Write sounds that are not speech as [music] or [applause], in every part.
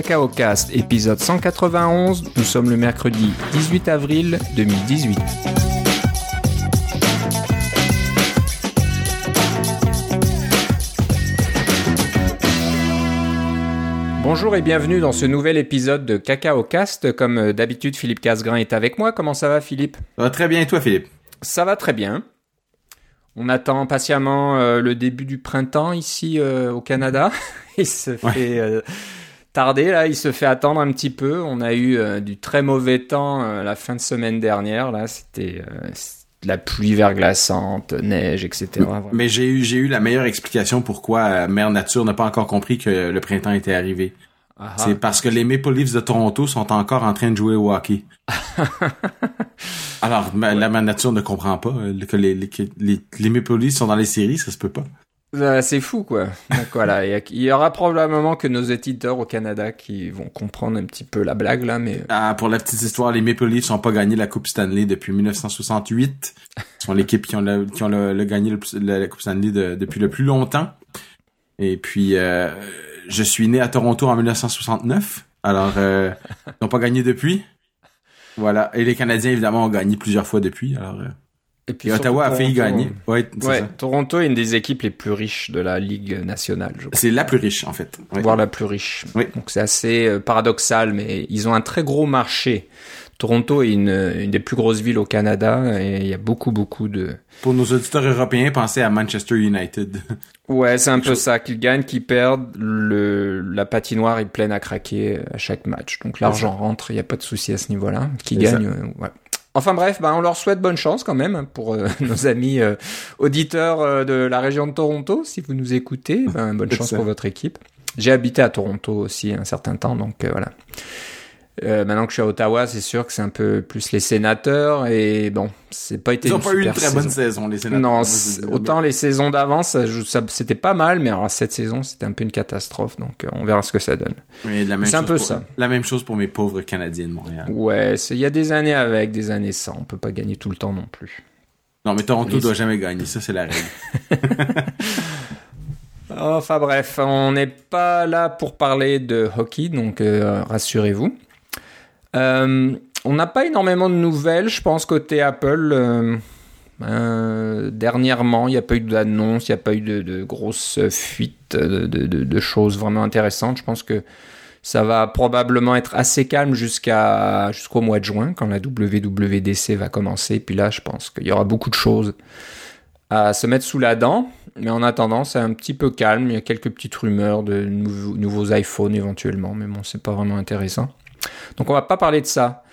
Cacao Cast, épisode 191. Nous sommes le mercredi 18 avril 2018. Bonjour et bienvenue dans ce nouvel épisode de Cacao Cast. Comme euh, d'habitude, Philippe Casgrain est avec moi. Comment ça va, Philippe? Ça va très bien et toi, Philippe? Ça va très bien. On attend patiemment euh, le début du printemps ici euh, au Canada. [laughs] il se fait euh, tarder là, il se fait attendre un petit peu. On a eu euh, du très mauvais temps euh, la fin de semaine dernière. Là, c'était euh, de la pluie verglaçante, neige, etc. Mais j'ai eu, j'ai eu la meilleure explication pourquoi Mère Nature n'a pas encore compris que le printemps était arrivé. Ah, C'est parce que les Maple Leafs de Toronto sont encore en train de jouer au hockey. [laughs] Alors, ma- la Mère Nature ne comprend pas que les, les, les Maple Leafs sont dans les séries, ça se peut pas. Euh, c'est fou quoi. Voilà, il y aura probablement que nos éditeurs au Canada qui vont comprendre un petit peu la blague là, mais Ah, pour la petite histoire, les Maple Leafs n'ont pas gagné la Coupe Stanley depuis 1968. Ils sont l'équipe qui ont, le, qui ont le, gagné la, Coupe Stanley de- depuis le plus longtemps. Et puis, euh, je suis né à Toronto en 1969. Alors, euh, ils n'ont pas gagné depuis. Voilà. Et les Canadiens, évidemment, ont gagné plusieurs fois depuis. Alors, euh, et puis et Ottawa a failli Toronto, gagner. Ouais, c'est Ouais, ça. Toronto est une des équipes les plus riches de la Ligue nationale. C'est la plus riche, en fait. Voire la plus riche. Oui. Donc c'est assez euh, paradoxal, mais ils ont un très gros marché. Toronto est une, une des plus grosses villes au Canada et il y a beaucoup, beaucoup de... Pour nos auditeurs européens, pensez à Manchester United. [laughs] Ouais, c'est un peu ça, qu'ils gagnent, qu'ils perdent, le, la patinoire est pleine à craquer à chaque match. Donc l'argent rentre, il n'y a pas de souci à ce niveau-là. Qui gagnent, euh, ouais. Enfin bref, bah, on leur souhaite bonne chance quand même pour euh, [laughs] nos amis euh, auditeurs euh, de la région de Toronto. Si vous nous écoutez, ben, bonne chance ça. pour votre équipe. J'ai habité à Toronto aussi un certain temps, donc voilà. Euh, maintenant que je suis à Ottawa, c'est sûr que c'est un peu plus les sénateurs et bon, c'est pas été Ils n'ont une pas eu une très bonne saison. les sénateurs. Non, autant les saisons d'avant, ça, joue- ça- c'était pas mal, mais alors cette saison, c'était un peu une catastrophe, donc euh, on verra ce que ça donne. C'est un peu pour- ça. La même chose pour mes pauvres Canadiens de Montréal. Ouais, il y a des années avec, des années sans, on peut pas gagner tout le temps non plus. Non, mais Toronto Les- doit jamais gagner, ça c'est la règle. [laughs] Enfin bref, on n'est pas là pour parler de hockey, donc euh, rassurez-vous. Euh, on n'a pas énormément de nouvelles, je pense, côté Apple. euh, euh, dernièrement, il n'y a pas eu d'annonce, il n'y a pas eu de, grosses fuites de, choses vraiment intéressantes. Je pense que ça va probablement être assez calme jusqu'au mois de juin, quand la WWDC va commencer. Puis là, je pense qu'il y aura beaucoup de choses à se mettre sous la dent. Mais en attendant, c'est un petit peu calme. Il y a quelques petites rumeurs de nouveaux, nouveaux iPhones éventuellement, mais bon, c'est pas vraiment intéressant. Donc on va pas parler de ça.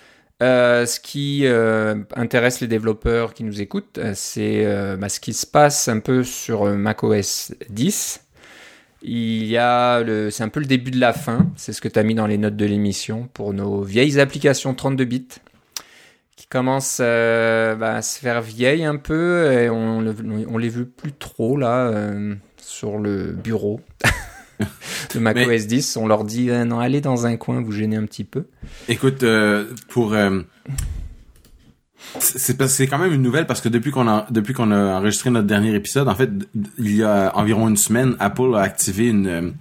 Euh, ce qui euh, intéresse les développeurs qui nous écoutent, euh, c'est bah, ce qui se passe un peu sur macOS 10. Il y a c'est un peu le début de la fin. C'est ce que tu as mis dans les notes de l'émission pour nos vieilles applications 32 bits qui commencent bah, à se faire vieilles un peu et on, on les veut plus trop là sur le bureau [laughs] [laughs] de macOS 10. On leur dit euh, non, allez dans un coin, vous gênez un petit peu. Écoute, euh, pour euh, c'est quand même une nouvelle parce que depuis qu'on a depuis qu'on a enregistré notre dernier épisode, en fait, il y a environ une semaine, Apple a activé une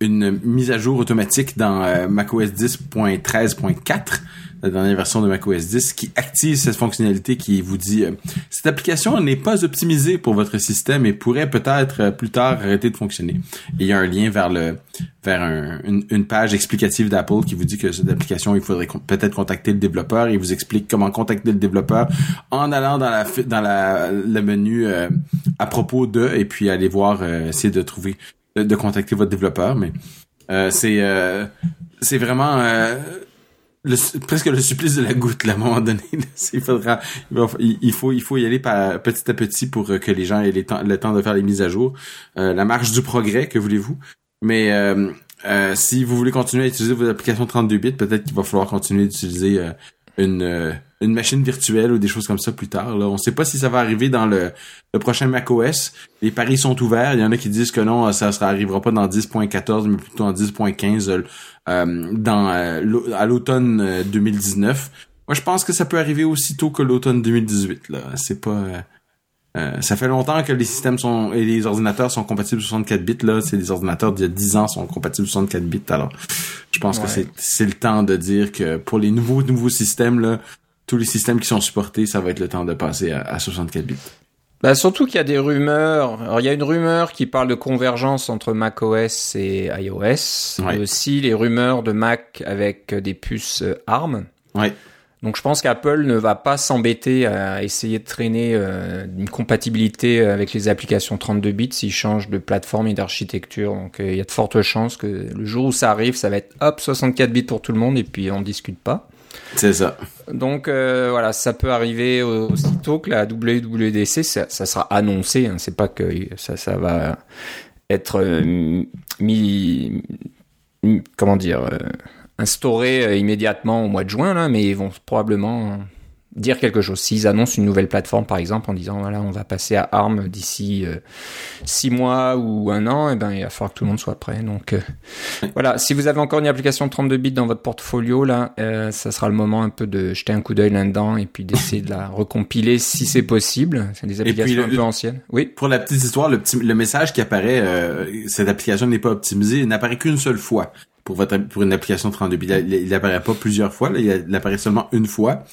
une mise à jour automatique dans macOS 10.13.4, la dernière version de macOS 10, qui active cette fonctionnalité qui vous dit euh, cette application n'est pas optimisée pour votre système et pourrait peut-être euh, plus tard arrêter de fonctionner. Il y a un lien vers le vers un- une, page explicative d'Apple qui vous dit que cette application, il faudrait peut-être contacter le développeur. Il vous explique comment contacter le développeur en allant dans la dans la le menu euh, à propos de et puis aller voir euh, essayer de trouver de, de contacter votre développeur. Mais euh, c'est c'est vraiment le, presque le supplice de la goutte là, à un moment donné. [laughs] Il faudra, il, faut, il faut y aller par, petit à petit pour euh, que les gens aient temps- le temps de faire les mises à jour. Euh, la marche du progrès, que voulez-vous? Mais euh, euh, si vous voulez continuer à utiliser vos applications 32 bits, peut-être qu'il va falloir continuer d'utiliser euh, une euh, une machine virtuelle ou des choses comme ça plus tard. Là, on sait pas si ça va arriver dans le, le prochain macOS. Les paris sont ouverts. Il y en a qui disent que non, ça ça arrivera pas dans 10.14, mais plutôt en 10.15 euh, euh, dans euh, à l'automne euh, 2019. Moi, je pense que ça peut arriver aussitôt que l'automne 2018. Là, c'est pas. euh, Euh, ça fait longtemps que les systèmes sont et les ordinateurs sont compatibles 64 bits là, c'est les ordinateurs d'il y a 10 ans sont compatibles 64 bits alors je pense que c'est c'est le temps de dire que pour les nouveaux nouveaux systèmes là, tous les systèmes qui sont supportés, ça va être le temps de passer à, à 64 bits. Bah surtout qu'il y a des rumeurs. Alors il y a une rumeur qui parle de convergence entre macOS et iOS. Ouais. Et aussi les rumeurs de Mac avec des puces euh, ARM. Ouais. Donc je pense qu'Apple ne va pas s'embêter à essayer de traîner euh, une compatibilité avec les applications 32 bits s'ils changent de plateforme et d'architecture. Donc euh, il y a de fortes chances que le jour où ça arrive, ça va être hop 64 bits pour tout le monde et puis on discute pas. C'est ça. Donc euh, voilà, ça peut arriver aussitôt que la WWDC, ça, sera annoncé. Hein, c'est pas que ça, va être euh, mis, comment dire, euh, instauré immédiatement au mois de juin là, mais ils vont probablement dire quelque chose. S'ils annoncent une nouvelle plateforme, par exemple, en disant voilà, on va passer à ARM d'ici euh, six mois ou un an, et ben il va falloir que tout le monde soit prêt. Donc euh, [laughs] voilà, si vous avez encore une application de 32 bits dans votre portfolio, là, euh, ça sera le moment un peu de jeter un coup d'œil là-dedans et puis d'essayer de la [laughs] recompiler si c'est possible. C'est des puis applications le- un peu anciennes. Oui. Pour la petite histoire, le petit le message qui apparaît euh, cette application n'est pas optimisée, n'apparaît qu'une seule fois pour votre pour une application 32 bits. Il, il apparaît pas plusieurs fois, là, il, apparaît seulement une fois.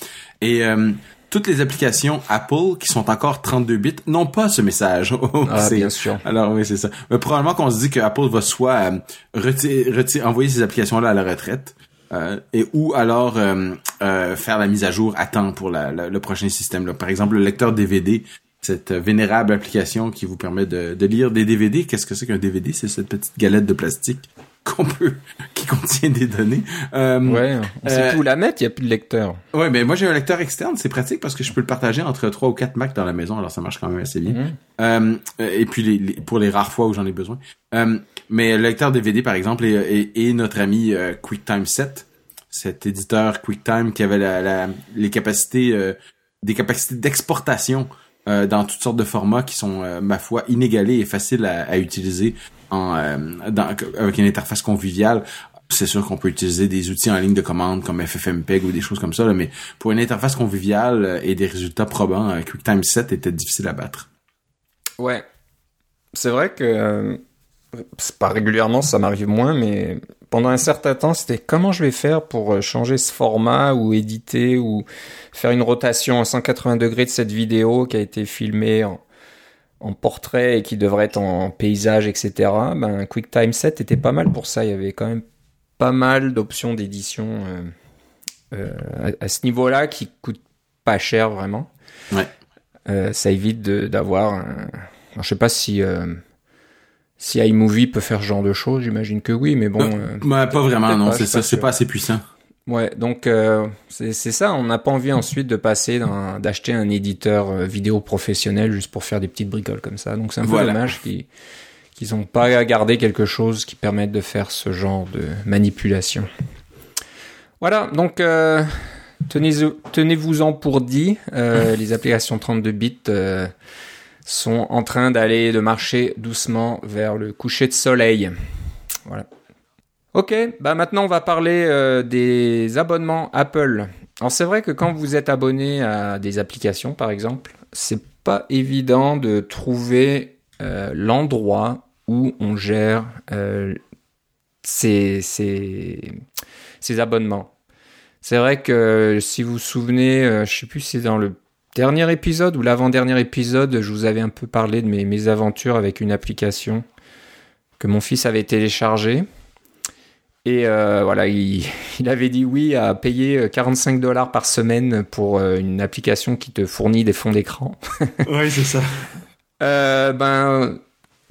Et euh, toutes les applications Apple qui sont encore 32 bits n'ont pas ce message. [laughs] Ah, C'est- bien sûr. Alors oui, c'est ça. Mais probablement qu'on se dit que Apple va soit euh, retirer, retirer- envoyer ces applications-là à la retraite, euh, et ou alors euh, euh, faire la mise à jour à temps pour la- la- le prochain système. Là. Par exemple, le lecteur DVD, cette euh, vénérable application qui vous permet de, de lire des DVD. Qu'est-ce que c'est qu'un DVD C'est cette petite galette de plastique qu'on peut, qui contient des données. Euh, Ouais, on sait Euh, plus où la mettre, il n'y a plus de lecteur. Ouais, mais moi j'ai un lecteur externe, c'est pratique parce que je peux le partager entre trois ou quatre Mac dans la maison, alors ça marche quand même assez bien. Mhm. Euh, et puis les, les- pour les rares fois où j'en ai besoin. Euh, mais le lecteur DVD par exemple et, et- et notre ami euh, QuickTime 7, cet éditeur QuickTime qui avait la, la- les capacités, euh, des capacités d'exportation euh, dans toutes sortes de formats qui sont, euh, ma foi, inégalés et faciles à, utiliser euh, avec une interface conviviale. C'est sûr qu'on peut utiliser des outils en ligne de commande comme FFmpeg ou des choses comme ça, mais pour une interface conviviale et des résultats probants, QuickTime 7 était difficile à battre. Ouais. C'est vrai que c'est pas régulièrement, ça m'arrive moins, mais pendant un certain temps, c'était comment je vais faire pour euh, changer ce format ou éditer ou faire une rotation à 180 degrés de cette vidéo qui a été filmée en, en portrait et qui devrait être en paysage, etc. Ben, QuickTime 7 était pas mal pour ça. Il y avait quand même pas mal d'options d'édition euh, euh, à, à ce niveau-là qui coûtent pas cher vraiment. Ouais. Euh, ça évite d'avoir je sais pas si si iMovie peut faire ce genre de choses, j'imagine que oui, mais bon. euh, Bah, pas vraiment, non, c'est ça, pas c'est sûr. pas assez puissant. Ouais, donc euh, c'est ça. On n'a pas envie ensuite de passer d'acheter un éditeur euh, vidéo professionnel juste pour faire des petites bricoles comme ça. Donc c'est un peu Voilà. dommage qu'ils qu'ils ont pas gardé quelque chose qui permette de faire ce genre de manipulation. Voilà, donc euh, tenez tenez-vous-en pour dit. euh, [laughs] les applications 32 bits euh, sont en train d'aller de marcher doucement vers le coucher de soleil. Voilà. Ok, bah maintenant on va parler euh, des abonnements Apple. Alors c'est vrai que quand vous êtes abonné à des applications par exemple, c'est pas évident de trouver euh, l'endroit où on gère euh, ces, abonnements. C'est vrai que si vous vous souvenez, je sais plus si c'est dans le dernier épisode ou l'avant-dernier épisode, je vous avais un peu parlé de mes, mes aventures avec une application que mon fils avait téléchargée. Et euh, voilà, il, [laughs] il avait dit oui à payer 45 dollars par semaine pour euh, une application qui te fournit des fonds d'écran. oui, c'est ça. Euh, ben,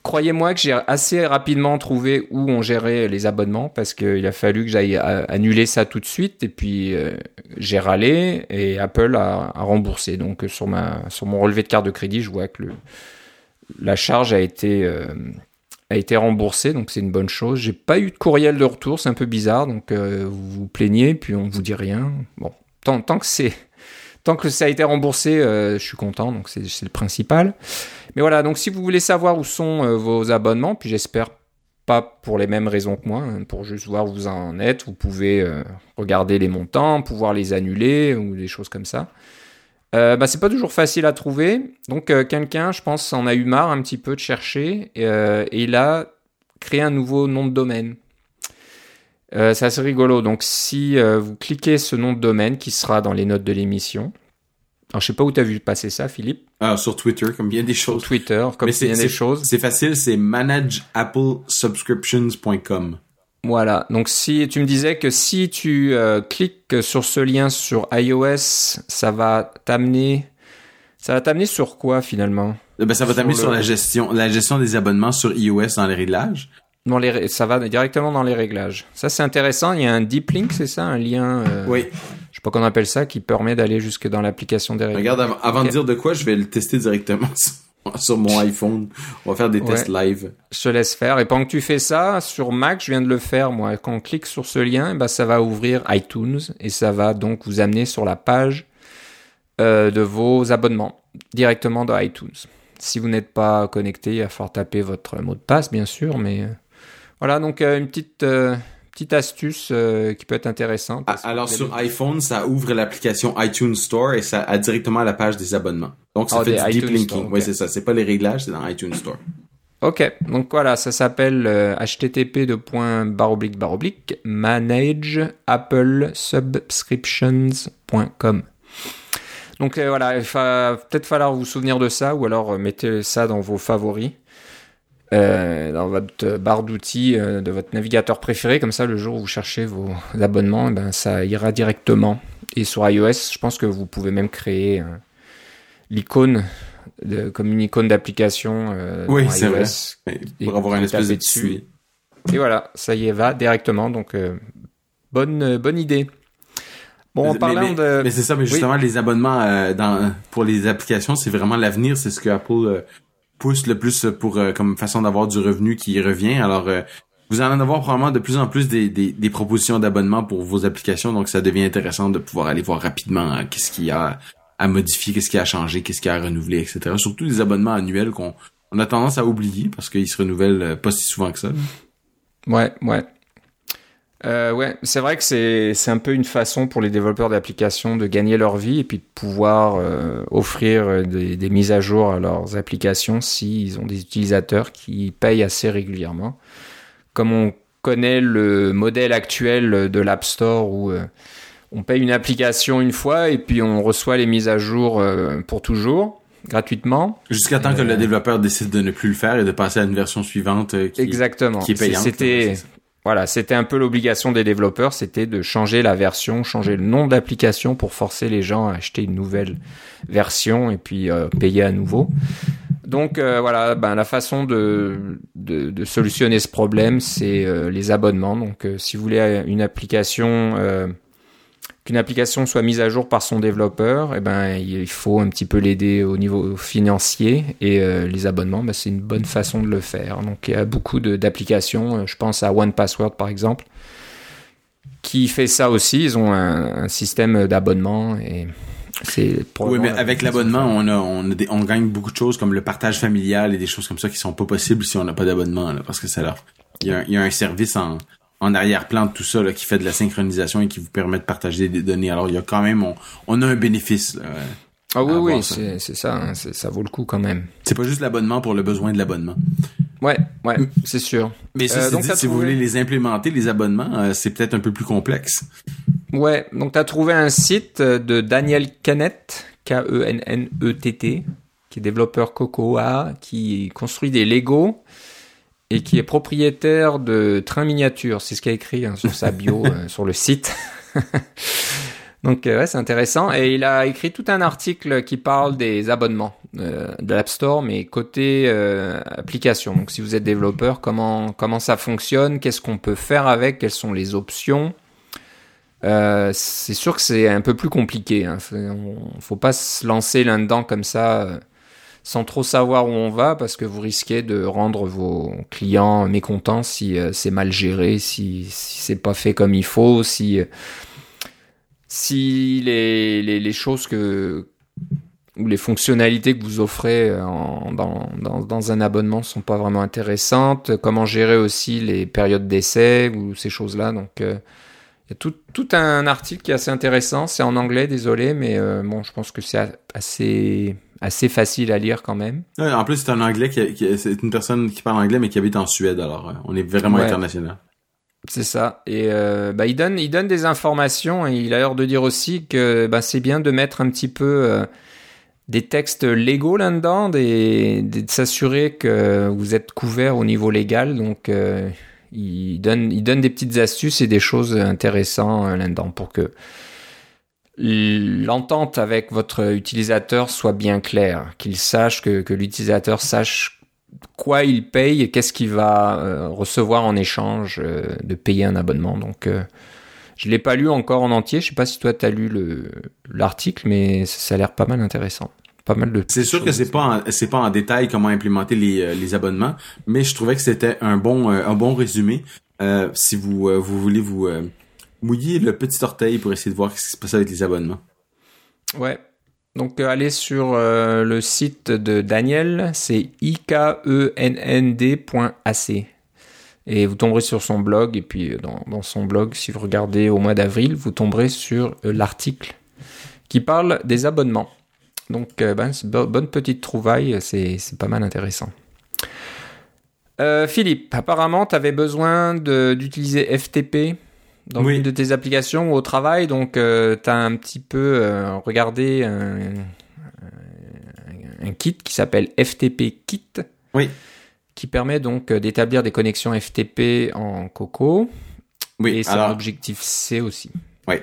croyez-moi que j'ai assez rapidement trouvé où on gérait les abonnements parce qu'il a fallu que j'aille a- annuler ça tout de suite et puis euh, j'ai râlé et Apple a, remboursé. Donc euh, sur mon relevé de carte de crédit, je vois que la charge a été euh, remboursée, donc c'est une bonne chose. J'ai pas eu de courriel de retour, c'est un peu bizarre, donc euh, vous vous plaignez puis on vous dit rien. Bon, tant que c'est tant que ça a été remboursé, euh, je suis content, donc c'est le principal. Mais voilà, donc si vous voulez savoir où sont euh, vos abonnements, puis j'espère pas pour les mêmes raisons que moi, hein, pour juste voir où vous en êtes, vous pouvez euh, regarder les montants, pouvoir les annuler ou des choses comme ça. Bah, c'est pas toujours facile à trouver. Donc quelqu'un, je pense, en a eu marre un petit peu de chercher euh, et il a créé un nouveau nom de domaine. Euh, c'est assez rigolo. Donc si euh, vous cliquez ce nom de domaine qui sera dans les notes de l'émission. Alors je sais pas où tu as vu passer ça, Philippe. Ah, sur Twitter, comme bien des Sur choses. Twitter, comme c'est- des choses. C'est facile, c'est manageapplesubscriptions.com. Voilà. Donc si tu me disais que si tu euh, cliques sur ce lien sur iOS, ça va t'amener. Ça va t'amener sur quoi finalement? Eh Ben, ça va t'amener le- sur la gestion, la gestion des abonnements sur iOS dans les réglages. Dans les, ré- ça va directement dans les réglages. Ça c'est intéressant. Il y a un deep link, c'est ça, un lien. euh, Oui. Je sais pas qu'on appelle ça, qui permet d'aller jusque dans l'application des réglages. Regarde, avant, de dire de quoi, je vais le tester directement [laughs] sur, mon iPhone. On va faire des Ouais. tests live. Je te laisse faire. Et pendant que tu fais ça, sur Mac, je viens de le faire, moi. Quand on clique sur ce lien, bah, ça va ouvrir iTunes et ça va donc vous amener sur la page euh, de vos abonnements directement dans iTunes. Si vous n'êtes pas connecté, il va falloir taper votre mot de passe, bien sûr. Mais euh, voilà, donc euh, une petite, euh, petite astuce euh, qui peut être intéressante. Ah, Alors sur iPhone, ça ouvre l'application iTunes Store et ça a directement à la page des abonnements. Donc ça Ah, fait du deep linking. Oui, c'est ça. C'est pas les réglages, c'est dans iTunes Store. Ok, donc voilà, ça s'appelle http de point manage apple subscriptions.com. Donc voilà, il va peut-être falloir vous souvenir de ça ou alors mettez ça dans vos favoris. Euh, dans votre barre d'outils euh, de votre navigateur préféré, comme ça le jour où vous cherchez vos abonnements, eh ben, ça ira directement. Et sur iOS, je pense que vous pouvez même créer euh, l'icône de- comme une icône d'application euh, Oui, iOS. vrai. Et Pour avoir une espèce de dessus. Et voilà, ça y est, va directement. Donc, euh, bonne, bonne idée. Bon, en Mais- parlant mais, de. mais c'est ça, mais justement, les abonnements euh, dans, pour les applications, c'est vraiment l'avenir. C'est ce que Apple euh, pousse le plus pour euh, comme façon d'avoir du revenu qui revient. Alors, euh, vous allez en avoir probablement de plus en plus des, des, propositions d'abonnement pour vos applications. Donc, ça devient intéressant de pouvoir aller voir rapidement euh, qu'est-ce qu'il y a à modifier, qu'est-ce qu'il y a à changer, qu'est-ce qu'il y a à renouveler, etc. Surtout les abonnements annuels qu'on on a tendance à oublier parce qu'ils se renouvellent euh, pas si souvent que ça. Ouais, ouais. Euh, ouais, c'est vrai que c'est c'est un peu une façon pour les développeurs d'applications de gagner leur vie et puis de pouvoir euh, offrir euh, des, des mises à jour à leurs applications s'ils ont des utilisateurs qui payent assez régulièrement. Comme on connaît le modèle actuel de l'App Store où euh, on paye une application une fois et puis on reçoit les mises à jour euh, pour toujours gratuitement. Jusqu'à temps que Euh, le développeur décide de ne plus le faire et de passer à une version suivante euh, qui, Exactement. qui est payante. C'était. Voilà, c'était un peu l'obligation des développeurs, c'était de changer la version, changer le nom de l'application pour forcer les gens à acheter une nouvelle version et puis euh, payer à nouveau. Donc euh, voilà, ben, la façon de, de, solutionner ce problème, c'est euh, les abonnements. Donc si vous voulez une application, qu'une application soit mise à jour par son développeur, eh ben il faut un petit peu l'aider au niveau financier et euh, les abonnements, ben, c'est une bonne façon de le faire. Donc il y a beaucoup d'applications, euh, je pense à One Password par exemple, qui fait ça aussi. Ils ont un, un système d'abonnement et c'est Oui, mais avec de l'abonnement, on a, on a des- on gagne beaucoup de choses comme le partage familial et des choses comme ça qui sont pas possibles si on n'a pas d'abonnement, parce que ça leur, il y a, un- il y a un service en, en arrière-plan de tout ça, là, qui fait de la synchronisation et qui vous permet de partager des données. Alors, il y a quand même, on, on a un bénéfice, là. Ah oui, oui, c'est c'est ça, hein, ça vaut le coup quand même. C'est pas juste l'abonnement pour le besoin de l'abonnement. Ouais, ouais, c'est sûr. Mais Euh, ceci donc dit, si vous voulez les implémenter, les abonnements, euh, c'est peut-être un peu plus complexe. Ouais, donc tu as trouvé un site de Daniel Kennett, K-E-N-N-E-T-T, qui est développeur Cocoa, qui construit des Lego et qui est propriétaire de trains miniatures. C'est ce qu'il a écrit hein, sur sa bio [laughs] euh, sur le site. [laughs] donc euh, ouais, c'est intéressant. Et il a écrit tout un article qui parle des abonnements euh, de l'App Store, mais côté euh, application. Donc si vous êtes développeur, comment, comment ça fonctionne, qu'est-ce qu'on peut faire avec, quelles sont les options? Euh, c'est sûr que c'est un peu plus compliqué. Hein. Faut- on- faut pas se lancer là-dedans comme ça sans trop savoir où on va parce que vous risquez de rendre vos clients mécontents si euh, c'est mal géré, si, si c'est pas fait comme il faut, si, euh, si les, les, choses que ou les fonctionnalités que vous offrez euh, dans, dans, un abonnement sont pas vraiment intéressantes. Comment gérer aussi les périodes d'essai ou ces choses-là. Donc Il y a tout, tout un article qui est assez intéressant. C'est en anglais, désolé, mais bon, je pense que c'est assez assez facile à lire quand même. en plus, c'est un anglais qui, c'est une personne qui parle anglais mais qui habite en Suède, alors on est vraiment international. C'est ça. Et euh, bah, il donne, il donne des informations et il a l'air de dire aussi que bah, c'est bien de mettre un petit peu euh, des textes légaux là-dedans, et de s'assurer que vous êtes couvert au niveau légal. Donc, euh, il donne, il donne des petites astuces et des choses intéressantes là-dedans pour que l'entente avec votre utilisateur soit bien claire, qu'il sache que, que l'utilisateur sache quoi il paye et qu'est-ce qu'il va euh, recevoir en échange euh, de payer un abonnement. Donc, euh, je l'ai pas lu encore en entier. Je sais pas si toi tu as lu l'article, mais ça, a l'air pas mal intéressant. Pas mal de. C'est sûr que c'est pas c'est pas en détail comment implémenter les, les abonnements, mais je trouvais que c'était un bon un bon résumé. si vous vous voulez vous mouiller le petit orteil pour essayer de voir ce qui se passe avec les abonnements. Ouais, donc euh, allez sur euh, le site de Daniel, c'est ikennnd.ac. Et vous tomberez sur son blog, et puis euh, dans, son blog, si vous regardez au mois d'avril, vous tomberez sur l'article qui parle des abonnements. Donc ben, bonne petite trouvaille, c'est pas mal intéressant. Philippe, apparemment, tu avais besoin d'utiliser FTP dans une de tes applications au travail. Donc, euh, tu as un petit peu euh, regardé un, kit qui s'appelle FTP Kit. Oui. Qui permet donc euh, d'établir des connexions FTP en Coco. Oui. Et c'est un objectif C aussi. Oui.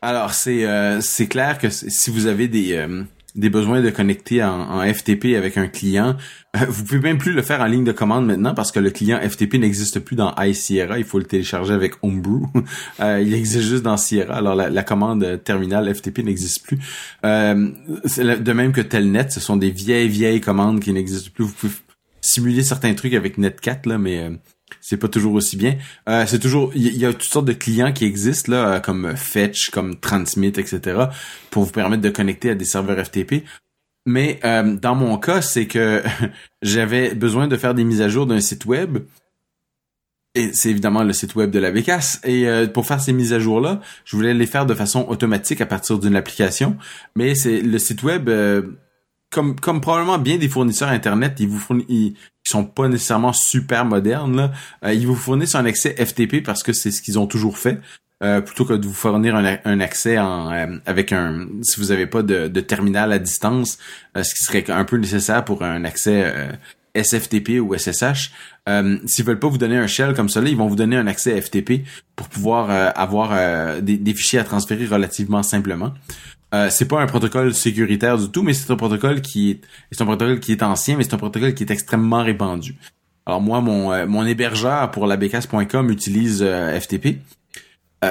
alors, c'est c'est clair que si vous avez des des besoins de connecter en, FTP avec un client, euh, vous pouvez même plus le faire en ligne de commande maintenant parce que le client FTP n'existe plus dans iSierra. Il faut le télécharger avec Homebrew. [laughs] Euh, il existe juste dans Sierra. Alors la, commande terminale FTP n'existe plus. Euh, de même que Telnet, ce sont des vieilles vieilles commandes qui n'existent plus. Vous pouvez simuler certains trucs avec Netcat là, mais c'est pas toujours aussi bien. Euh, c'est toujours, il y, a toutes sortes de clients qui existent là, euh, comme Fetch, comme Transmit, etc., pour vous permettre de connecter à des serveurs FTP. Mais euh, dans mon cas, c'est que [laughs] j'avais besoin de faire des mises à jour d'un site web. Et c'est évidemment le site web de la Bécasse. Et pour faire ces mises à jour-là, je voulais les faire de façon automatique à partir d'une application. Mais c'est le site web comme comme probablement bien des fournisseurs internet, ils vous fournissent ils, sont pas nécessairement super modernes là. Euh, ils vous fournissent un accès FTP parce que c'est ce qu'ils ont toujours fait. Euh, plutôt que de vous fournir un, accès en, euh, avec un si vous n'avez pas de, de, terminal à distance, ce qui serait un peu nécessaire pour un accès SFTP ou SSH. S'ils veulent pas vous donner un shell comme là, ils vont vous donner un accès FTP pour pouvoir avoir des, des, fichiers à transférer relativement simplement. Euh, c'est pas un protocole sécuritaire du tout, mais c'est un protocole qui est, c'est un protocole qui est ancien, mais c'est un protocole qui est extrêmement répandu. Alors moi, mon, euh, mon hébergeur pour la becas.com utilise euh, FTP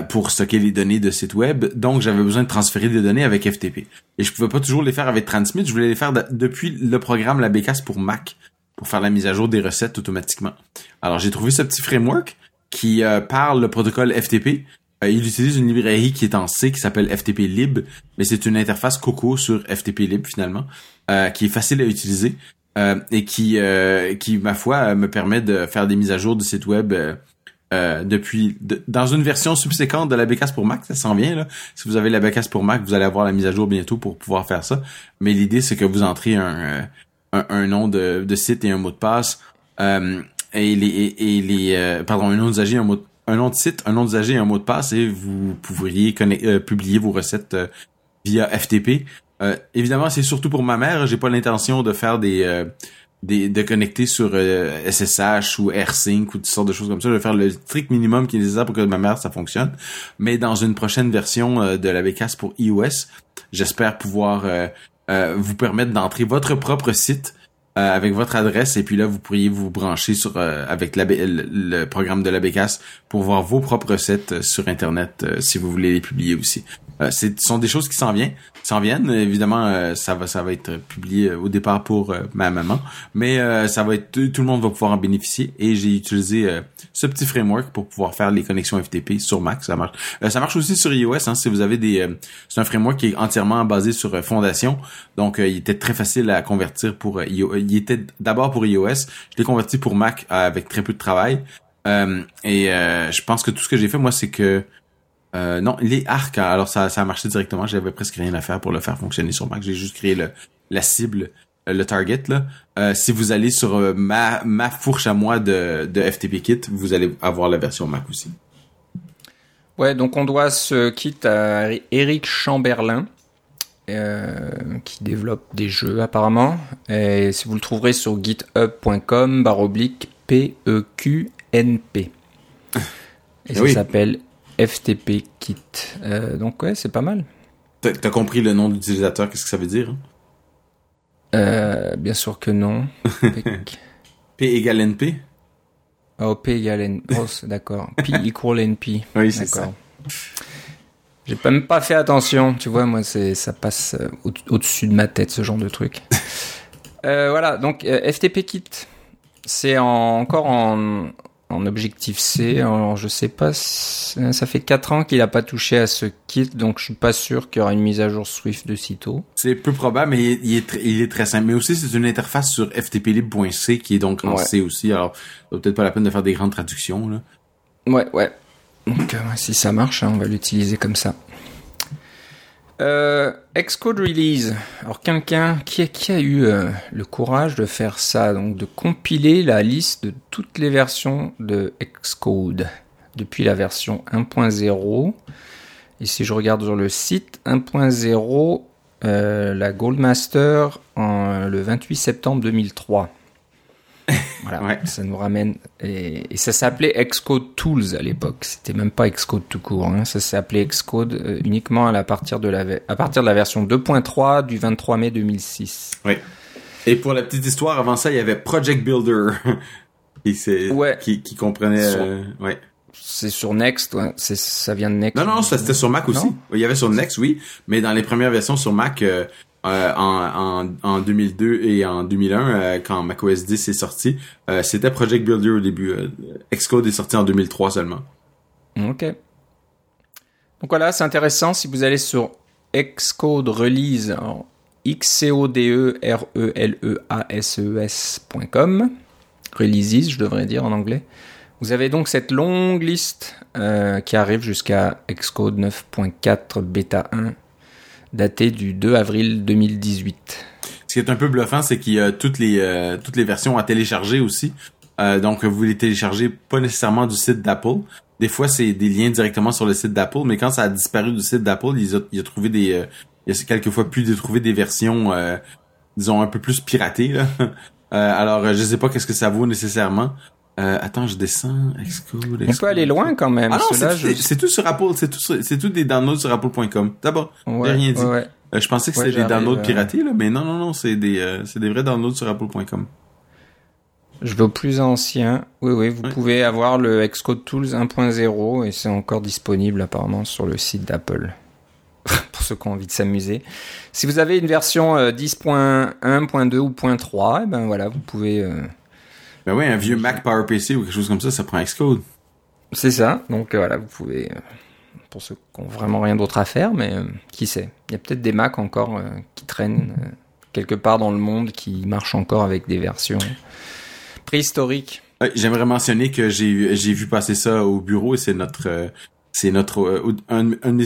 pour stocker les données de site web, donc j'avais besoin de transférer des données avec FTP. Et je pouvais pas toujours les faire avec Transmit, je voulais les faire depuis le programme La Becas pour Mac, pour faire la mise à jour des recettes automatiquement. Alors j'ai trouvé ce petit framework qui parle le protocole FTP, il utilise une librairie qui est en C qui s'appelle FTP Lib, mais c'est une interface Coco sur FTP Lib finalement, euh, qui est facile à utiliser euh, et qui, qui ma foi, me permet de faire des mises à jour de site web depuis dans une version subséquente de la Bécasse pour Mac, ça s'en vient là. Si vous avez la Bécasse pour Mac, vous allez avoir la mise à jour bientôt pour pouvoir faire ça. Mais l'idée c'est que vous entrez un, un, nom de, de, site et un mot de passe. et les, et, les pardon un nom d'usager un mot de un nom de site, un nom d'usager et un mot de passe et vous pourriez euh, publier vos recettes euh, via FTP. Euh, évidemment, c'est surtout pour ma mère. J'ai pas l'intention de faire des, de connecter sur SSH ou AirSync ou toutes sortes de choses comme ça. Je vais faire le strict minimum qui est nécessaire pour que ma mère ça fonctionne. Mais dans une prochaine version de la BKS pour iOS, j'espère pouvoir vous permettre d'entrer votre propre site euh, avec votre adresse et puis là vous pourriez vous brancher sur euh, avec la, le, programme de la Bécasse pour voir vos propres recettes euh, sur internet si vous voulez les publier aussi. Euh, ce sont des choses qui s'en viennent, s'en viennent. Évidemment, euh, ça va, ça va être publié euh, au départ pour ma maman, mais ça va être tout le monde va pouvoir en bénéficier. Et j'ai utilisé ce petit framework pour pouvoir faire les connexions FTP sur Mac. Ça marche. ça marche aussi sur iOS. Hein, si vous avez des, c'est un framework qui est entièrement basé sur Fondation, donc il était très facile à convertir pour iOS. Il était d'abord pour iOS. Je l'ai converti pour Mac avec très peu de travail. et je pense que tout ce que j'ai fait, moi, c'est que Euh, non, il est Arc, alors ça, a marché directement. J'avais presque rien à faire pour le faire fonctionner sur Mac. J'ai juste créé le, la cible, euh, le target. Là. Euh, si vous allez sur euh, ma, ma fourche à moi de, de FTP Kit, vous allez avoir la version Mac aussi. Ouais, donc on doit ce kit à Eric Chamberlain, euh, qui développe des jeux apparemment. Et si vous le trouverez sur github.com, barre oblique P-E-Q-N-P. Et ça oui. s'appelle FTP Kit. Euh, donc ouais, c'est pas mal. T'as compris le nom d'utilisateur, qu'est-ce que ça veut dire? hein? Euh, bien sûr que non. [laughs] P- égale NP? Oh, P égale N. Oh, c'est d'accord. P [laughs] equal NP. Oui, c'est D'accord. J'ai même pas fait attention, tu vois, moi c'est ça passe euh, au- au-dessus de ma tête ce genre de truc. [laughs] Euh, voilà, donc euh, FTP Kit, c'est en- encore en, en objectif C. Alors je sais pas, si- ça fait 4 ans qu'il a pas touché à ce kit, donc je suis pas sûr qu'il y aura une mise à jour Swift de sitôt. C'est peu probable, mais il est, il est très simple. Mais aussi, c'est une interface sur ftplib.c qui est donc en Ouais. C aussi. Alors, peut-être pas la peine de faire des grandes traductions. Là. Ouais, ouais. Donc, euh, si ça marche, hein, on va l'utiliser comme ça. Euh, Xcode Release. Alors, quelqu'un qui a, qui eu euh, le courage de faire ça, donc de compiler la liste de toutes les versions de Xcode depuis la version 1.0. Et si je regarde sur le site 1.0, euh, la Goldmaster le 28 septembre 2003. [laughs] Voilà, Ouais. ça nous ramène. Et, et ça s'appelait Xcode Tools à l'époque. C'était même pas Xcode tout court. hein. Ça s'appelait Xcode euh, uniquement à, la partir de la, à partir de la version 2.3 du 23 mai 2006. Oui. Et pour la petite histoire, avant ça, il y avait Project Builder. [laughs] qui, c'est- Ouais. qui, qui comprenait... Sur- euh, ouais. C'est sur Next, ouais. C'est- ça vient de Next. Non, non, c'était sur Mac aussi. Non? Il y avait sur Next, oui. Mais dans les premières versions sur Mac, euh, euh, en, en, en 2002 et en 2001, euh, quand macOS 10 est sorti, euh, c'était Project Builder au début. Euh, Xcode est sorti en 2003 seulement. Ok. Donc voilà, c'est intéressant si vous allez sur Xcode Release, X-C-O-D-E-R-E-L-E-A-S-E-S.com, Releases, je devrais dire en anglais. Vous avez donc cette longue liste qui arrive jusqu'à Xcode 9.4 bêta 1, datée du 2 avril 2018. Ce qui est un peu bluffant, c'est qu'il y a toutes les euh, toutes les versions à télécharger aussi. Euh, donc vous les téléchargez pas nécessairement du site d'Apple. Des fois c'est des liens directement sur le site d'Apple, mais quand ça a disparu du site d'Apple, il a, il a trouvé des euh, il a quelquefois pu de trouver des versions euh, disons un peu plus piratées là. [laughs] Euh, alors euh, je sais pas qu'est-ce que ça vaut nécessairement. Euh, attends, je descends. Xcode, On peut aller loin quand même. Ah non, c'est je- tout sur Apple, c'est tout c'est tout des downloads sur apple.com. D'abord, Ouais, rien dit. ouais. Euh, je pensais que Ouais, c'était des downloads euh, piratés, là, mais non, non, non, c'est des, euh, c'est des vrais downloads sur apple.com. Je vais au plus ancien. Oui, oui, vous pouvez avoir le Xcode Tools 1.0 et c'est encore disponible apparemment sur le site d'Apple. [laughs] Pour ceux qui ont envie de s'amuser. Si vous avez une version euh, 10.1.2 ou .3, eh ben voilà, vous pouvez. Ben ouais, un vieux Mac PowerPC ou quelque chose comme ça, ça prend Xcode. C'est ça. Donc euh, voilà, vous pouvez. euh, pour ceux qui ont vraiment rien d'autre à faire, mais euh, qui sait. Il y a peut-être des Macs encore euh, qui traînent euh, quelque part dans le monde qui marchent encore avec des versions préhistoriques. J'aimerais mentionner que j'ai, vu passer ça au bureau et c'est notre, c'est notre, un, un, de mes,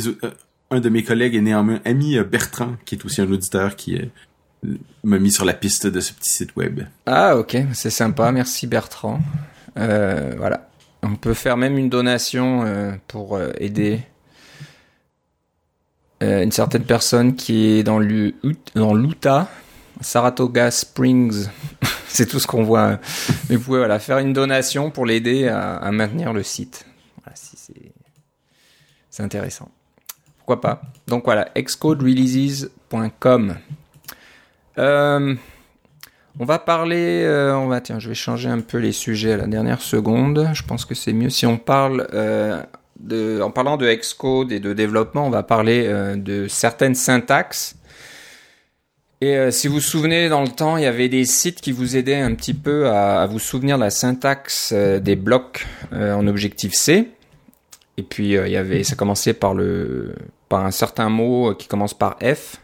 un de mes collègues et néanmoins ami Bertrand, qui est aussi un auditeur qui m'a mis sur la piste de ce petit site web. Ah ok, c'est sympa, merci Bertrand. Euh, voilà, on peut faire même une donation euh, pour euh, aider une certaine personne qui est dans l'U- dans l'Utah, Saratoga Springs. [laughs] c'est tout ce qu'on voit. Mais vous pouvez voilà, faire une donation pour l'aider à, maintenir le site. Voilà, si c'est intéressant. Pourquoi pas? Donc voilà, xcodereleases.com. Euh, on va parler, euh, on va tiens, je vais changer un peu les sujets à la dernière seconde. Je pense que c'est mieux si on parle euh, en parlant de Xcode et de développement, on va parler de certaines syntaxes. Et si vous vous souvenez, dans le temps, il y avait des sites qui vous aidaient un petit peu à, à vous souvenir de la syntaxe des blocs en Objectif C. Et puis il y avait, ça commençait par le, par un certain mot qui commence par F.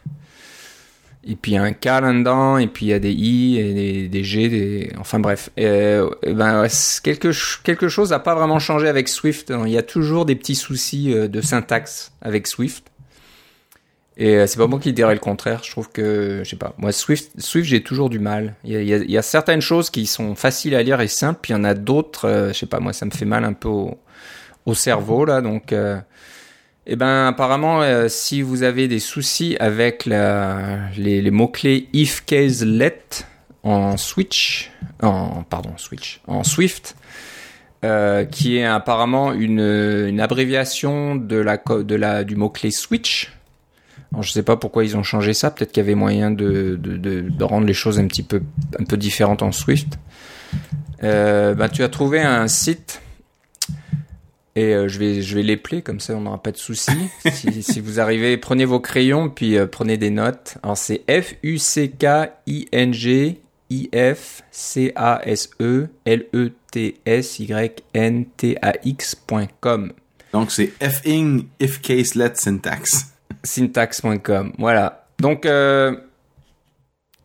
Et puis il y a un K là-dedans, et puis il y a des I et des, G, des... enfin bref. Et ben, quelque, quelque chose n'a pas vraiment changé avec Swift. Il y a toujours des petits soucis de syntaxe avec Swift. Et c'est pas moi qui dirais le contraire. Je trouve que, je sais pas, moi Swift, Swift j'ai toujours du mal. Il y, a, certaines choses qui sont faciles à lire et simples, puis il y en a d'autres, je sais pas, moi ça me fait mal un peu au, au cerveau là, donc. Eh ben, apparemment, euh, si vous avez des soucis avec les, mots-clés if, case, let en Switch, en pardon Switch, en Swift, euh, qui est apparemment une, abréviation de la, de la du mot-clé switch. Je sais pas pourquoi ils ont changé ça. Peut-être qu'il y avait moyen de, de, de, de, rendre les choses un petit peu un peu différentes en Swift. Euh, ben, tu as trouvé un site et euh, je vais je vais l'épeler comme ça on n'aura pas de soucis. [laughs] si, si, vous arrivez, prenez vos crayons puis euh, prenez des notes. Alors c'est F U C K I N G I F C A S E L E T S Y N T A X.com. Donc c'est F-ing if case let syntax. [laughs] Syntax.com. Voilà. Donc euh,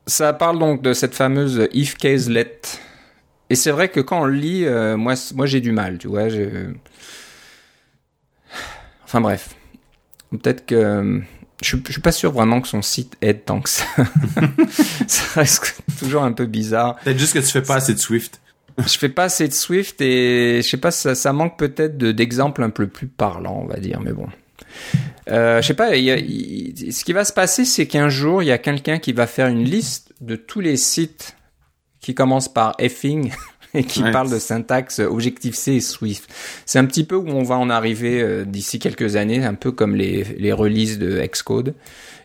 ça parle donc de cette fameuse if case let. Et c'est vrai que quand on lit, euh, moi, moi j'ai du mal, tu vois. Je... Enfin bref. Peut-être que. Je, je suis pas sûr vraiment que son site aide tant que ça. [laughs] ça reste toujours un peu bizarre. Peut-être juste que tu fais pas assez de Swift. je fais pas assez de Swift et je sais pas, ça, ça manque peut-être d'exemples un peu plus parlants, on va dire, mais bon. Euh, je sais pas, y a, ce qui va se passer, c'est qu'un jour, il y a quelqu'un qui va faire une liste de tous les sites qui commencent par effing [laughs] et [laughs] qui Ouais. parle de syntaxe Objective-C et Swift. C'est un petit peu où on va en arriver euh, d'ici quelques années, un peu comme les, les releases de Xcode.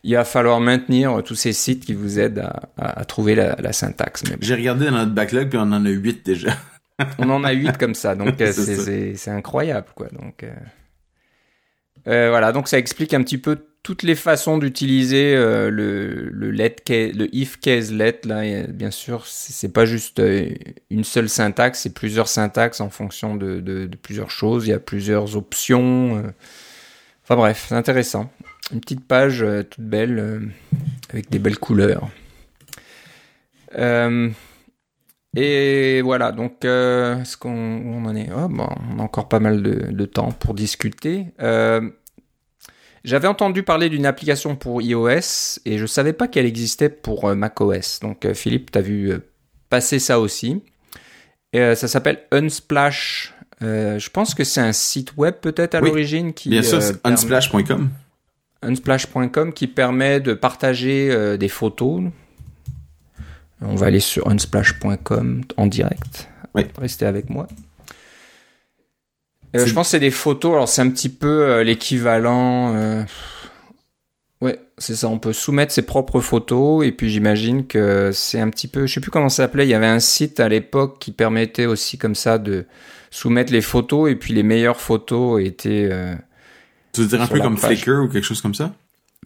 Il va falloir maintenir tous ces sites qui vous aident à, à, à trouver la, la syntaxe. J'ai regardé dans notre backlog puis on en a 8 déjà. on en a huit comme ça, donc [laughs] euh, c'est incroyable, quoi. Donc euh, euh, voilà, donc ça explique un petit peu toutes les façons d'utiliser euh, le le let ca- le if case let là. Et, bien sûr, c'est pas juste euh, une seule syntaxe, c'est plusieurs syntaxes en fonction de, de, plusieurs choses. Il y a plusieurs options. euh. Enfin bref, c'est intéressant. Une petite page euh, toute belle euh, avec des belles couleurs. Euh, et voilà, donc euh, est-ce qu'on en est? Oh, bon, On a encore pas mal de, temps pour discuter. Euh, J'avais entendu parler d'une application pour iOS et je savais pas qu'elle existait pour euh, macOS. Donc euh, Philippe, tu as vu euh, passer ça aussi. Et, ça s'appelle Unsplash. Euh, je pense que c'est un site web peut-être à Oui, l'origine qui Bien sûr, c'est unsplash.com. unsplash.com qui permet de partager euh, des photos. On va aller sur unsplash.com en direct. Oui. Restez avec moi. Euh, je pense que c'est des photos. Alors c'est un petit peu euh, l'équivalent. euh, Ouais, c'est ça. On peut soumettre ses propres photos et puis j'imagine que c'est un petit peu. Je sais plus comment ça s'appelait. Il y avait un site à l'époque qui permettait aussi comme ça de soumettre les photos et puis les meilleures photos étaient. euh, Tu veux dire un peu comme page. Flickr ou quelque chose comme ça?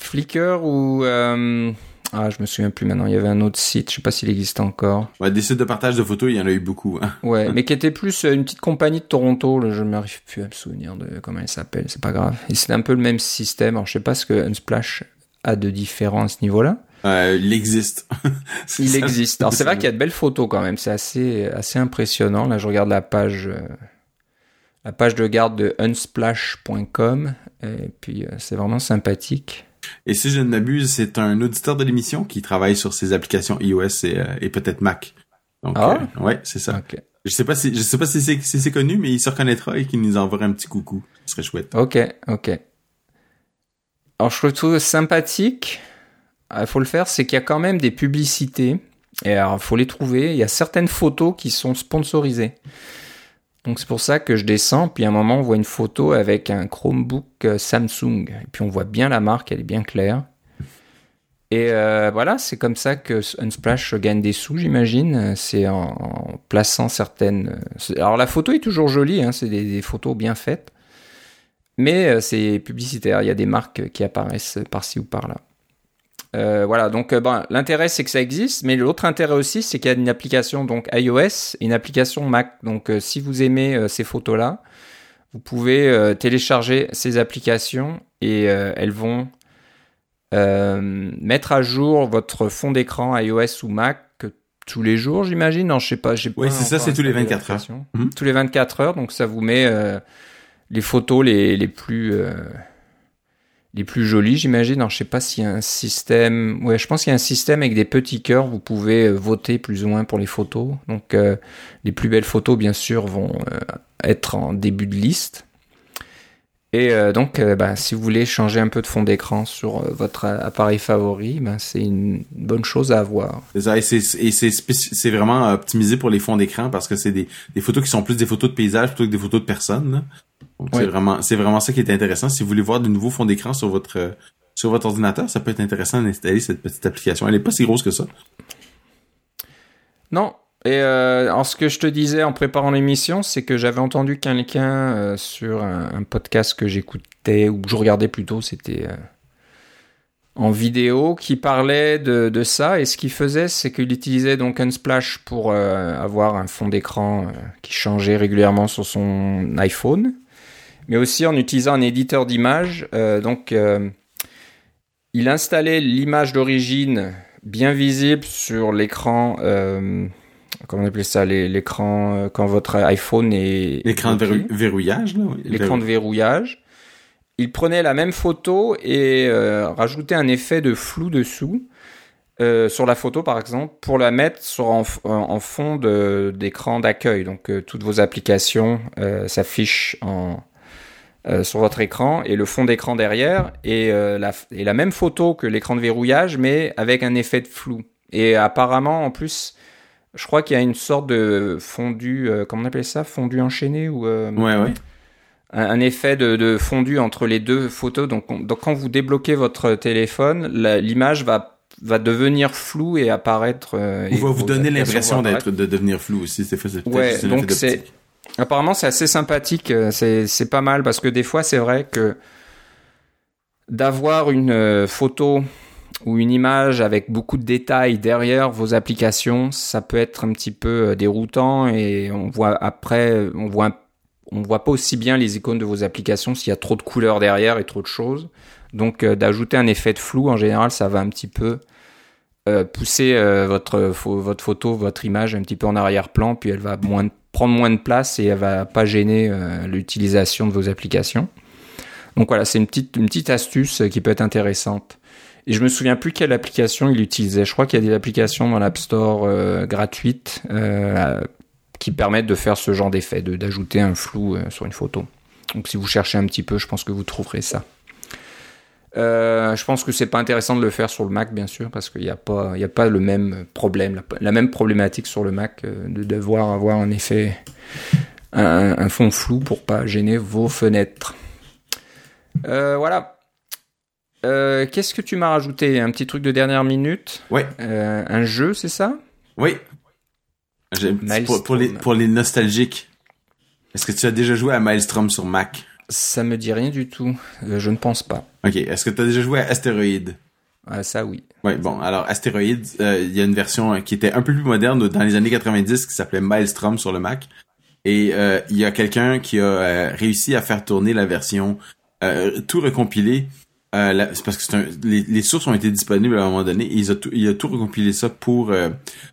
Flickr ou euh, ah je me souviens plus maintenant. Il y avait un autre site. Je sais pas s'il existe encore. Ouais, des sites de partage de photos, il y en a eu beaucoup. Hein. ouais [laughs] mais qui était plus euh, une petite compagnie de Toronto là, je m'arrive plus à me souvenir de comment elle s'appelle c'est pas grave. Et c'est un peu le même système. Alors je sais pas ce que Unsplash a de différent à ce niveau là Euh, il existe. [laughs] Il ça. existe. Alors c'est vrai qu'il y a de belles photos quand même. C'est assez assez impressionnant. Là je regarde la page euh, la page de garde de unsplash.com et puis euh, c'est vraiment sympathique Et si je ne m'abuse, c'est un auditeur de l'émission qui travaille sur ces applications iOS et, euh, et peut-être Mac. Donc, Ah. euh, ouais, c'est ça. ok Je sais pas si, je sais pas si c'est, si connu, mais il se reconnaîtra et qu'il nous enverra un petit coucou. Ce serait chouette. Ok, ok. Alors je trouve sympathique. Il faut le faire, c'est qu'il y a quand même des publicités. Et alors, faut les trouver. Il y a certaines photos qui sont sponsorisées. Donc c'est pour ça que je descends. Puis à un moment, on voit une photo avec un Chromebook euh, Samsung. Et puis on voit bien la marque, elle est bien claire. Et euh, voilà, c'est comme ça que Unsplash gagne des sous, j'imagine. C'est en, plaçant certaines. euh, Alors la photo est toujours jolie, hein, c'est des, photos bien faites. Mais c'est publicitaire, il y a des marques qui apparaissent par-ci ou par-là. Euh, voilà, donc euh, bon, l'intérêt c'est que ça existe, mais l'autre intérêt aussi c'est qu'il y a une application donc iOS et une application Mac. Donc euh, si vous aimez euh, ces photos-là, vous pouvez télécharger ces applications et elles vont mettre à jour votre fond d'écran iOS ou Mac tous les jours, j'imagine. Non, je sais pas. Oui, c'est ça, c'est tous les 24 heures. Mhm. Tous les 24 heures, donc ça vous met les photos les, les plus les plus jolies, j'imagine. Alors, je sais pas s'il y a un système. Ouais, je pense qu'il y a un système avec des petits cœurs. Vous pouvez euh, voter plus ou moins pour les photos. Donc, euh, les plus belles photos, bien sûr, vont euh, être en début de liste. Et donc, bah, si vous voulez changer un peu de fond d'écran sur votre appareil favori, bah, c'est une bonne chose à avoir. Et c'est vraiment optimisé pour les fonds d'écran parce que c'est des, des, photos qui sont plus des photos de paysage plutôt que des photos de personnes. C'est vraiment, c'est vraiment ça qui est intéressant. Si vous voulez voir de nouveaux fonds d'écran sur votre, sur votre ordinateur, ça peut être intéressant d'installer cette petite application. Elle est pas si grosse que ça. Non. Et euh, en ce que je te disais en préparant l'émission, c'est que j'avais entendu quelqu'un euh, sur un, podcast que j'écoutais ou que je regardais plutôt, c'était euh, en vidéo, qui parlait de, de, ça. Et ce qu'il faisait, c'est qu'il utilisait donc Unsplash pour avoir un fond d'écran qui changeait régulièrement sur son iPhone mais aussi en utilisant un éditeur d'image. Euh, donc, euh, il installait l'image d'origine bien visible sur l'écran. Euh, comment on appelle ça L'écran quand votre iPhone est. L'écran de verrouillage, là L'écran de verrouillage. Il prenait la même photo et rajoutait un effet de flou dessous. sur la photo par exemple pour la mettre sur en, en fond d'écran d'accueil donc toutes vos applications s'affichent en, euh, sur votre écran et le fond d'écran derrière et, euh, la, la même photo que l'écran de verrouillage mais avec un effet de flou. Et apparemment en plus, je crois qu'il y a une sorte de fondu, euh, comment on appelle ça, fondu enchaîné ou ouais ouais. Un, effet de, de, fondu entre les deux photos. Donc, donc quand vous débloquez votre téléphone, l'image va va devenir floue et apparaître. Ou va vous donner l'impression d'être de devenir flou aussi. C'est ouais, donc c'est Apparemment, c'est assez sympathique. Euh, c'est pas mal parce que des fois, c'est vrai que d'avoir une euh, photo ou une image avec beaucoup de détails derrière vos applications, ça peut être un petit peu euh, déroutant et on voit après, on voit, voit pas aussi bien les icônes de vos applications s'il y a trop de couleurs derrière et trop de choses. Donc, d'ajouter un effet de flou, en général, ça va un petit peu pousser votre, photo, votre image un petit peu en arrière-plan, puis elle va moins prendre moins de place et elle va pas gêner euh, l'utilisation de vos applications. Donc voilà, c'est une petite, astuce qui peut être intéressante. Et je me souviens plus quelle application il utilisait. Je crois qu'il y a des applications dans l'App Store euh, gratuites euh, qui permettent de faire ce genre d'effet, d'ajouter un flou sur une photo. Donc si vous cherchez un petit peu, je pense que vous trouverez ça. Euh, je pense que c'est pas intéressant de le faire sur le Mac, bien sûr, parce qu'il n'y a pas, il a pas le même problème, la, même problématique sur le Mac euh, de devoir avoir en effet un, fond flou pour pas gêner vos fenêtres. Euh, voilà. Qu'est-ce que tu m'as rajouté? Un petit truc de dernière minute? Oui. un jeu, c'est ça? Oui. Pour, pour, les, pour les nostalgiques, est-ce que tu as déjà joué à Maelstrom sur Mac? Ça me dit rien du tout. Euh, je ne pense pas. Ok. Est-ce que tu as déjà joué à Astéroïde? Ah, Ça, oui. Oui, bon. Alors, Astéroïde, euh, il y a une version qui était un peu plus moderne dans les années 90 qui s'appelait Maelstrom sur le Mac. Et euh, il y a quelqu'un qui a réussi à faire tourner la version tout recompilé. c'est parce que un, les, sources ont été disponibles à un moment donné. Et il, a tout, il a tout recompilé ça pour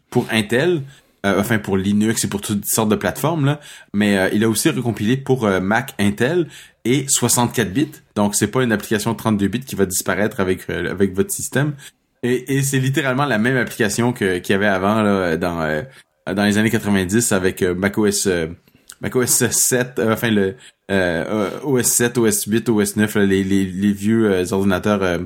pour Intel. Enfin pour Linux et pour toutes sortes de plateformes là, mais il a aussi recompilé pour Mac Intel et 64 bits. Donc c'est pas une application 32 bits qui va disparaître avec euh, avec votre système. Et, et c'est littéralement la même application que qu'il y avait avant là, dans euh, dans les années 90 avec euh, macOS macOS 7 enfin le OS 7, OS 8, OS 9 les, les, les vieux ordinateurs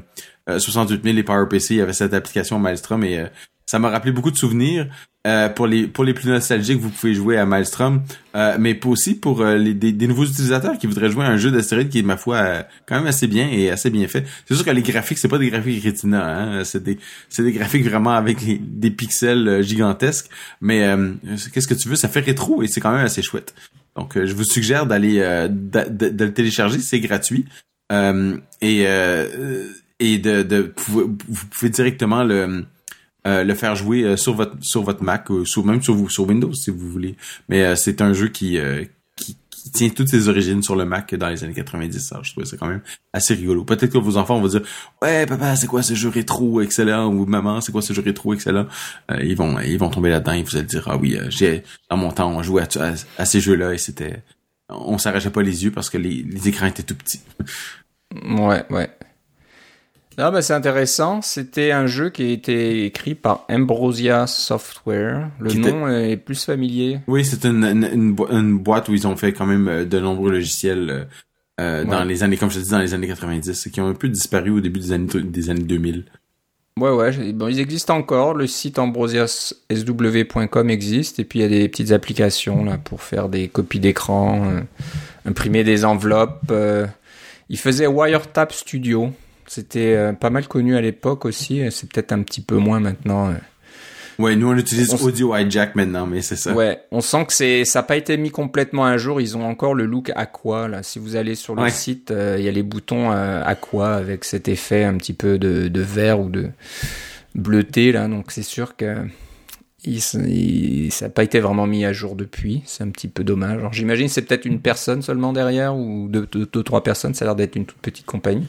68000 les PowerPC, il y avait cette application Maelstrom et ça m'a rappelé beaucoup de souvenirs. Euh, pour les pour les plus nostalgiques, vous pouvez jouer à Maelstrom, euh, mais aussi pour euh, les, des, nouveaux utilisateurs qui voudraient jouer à un jeu d'astéroïdes qui est ma foi quand même assez bien et assez bien fait. C'est sûr que les graphiques c'est pas des graphiques Retina, hein, c'est des c'est des graphiques vraiment avec des pixels gigantesques, mais qu'est-ce que tu veux, ça fait rétro et c'est quand même assez chouette. Donc je vous suggère d'aller de, de, le télécharger, c'est gratuit. Et et de, de vous pouvez directement le euh, le faire jouer euh, sur votre sur votre Mac ou même sur sur Windows si vous voulez. Mais euh, c'est un jeu qui, qui, qui tient toutes ses origines sur le Mac dans les années 90. Alors, je trouvais ça quand même assez rigolo. Peut-être que vos enfants vont dire ouais papa c'est quoi ce jeu rétro excellent ou maman c'est quoi ce jeu rétro excellent. Ils vont ils vont tomber là-dedans et vous allez dire ah oui j'ai dans mon temps on jouait à, ces jeux là et c'était on s'arrachait pas les yeux parce que les, les écrans étaient tout petits. Ouais ouais. Non, bah c'est intéressant. C'était un jeu qui a été écrit par Ambrosia Software. Le nom est plus familier. Oui, c'est une, une, une, boîte où ils ont fait quand même euh, de nombreux logiciels euh, euh, dans les années, comme je te dis, dans les années 90, qui ont un peu disparu au début des années, des années 2000. Ouais, ouais. Bon, ils existent encore. Le site ambrosiasw.com existe. Et puis, il y a des petites applications là pour faire des copies d'écran, euh, imprimer des enveloppes. Euh, ils faisaient Wiretap Studio. C'était euh, pas mal connu à l'époque aussi. C'est peut-être un petit peu moins maintenant. Euh. Ouais, nous on utilise Audio Hijack maintenant, mais c'est ça. Ouais, on sent que c'est ça n'a pas été mis complètement à jour. Ils ont encore le look aqua là. Si vous allez sur le site, euh, il y a les boutons aqua avec cet effet un petit peu de, de vert ou de bleuté là. Donc c'est sûr que il, ça n'a pas été vraiment mis à jour depuis. C'est un petit peu dommage. J'imagine c'est peut-être une personne seulement derrière ou deux, deux, deux trois personnes. Ça a l'air d'être une toute petite compagnie.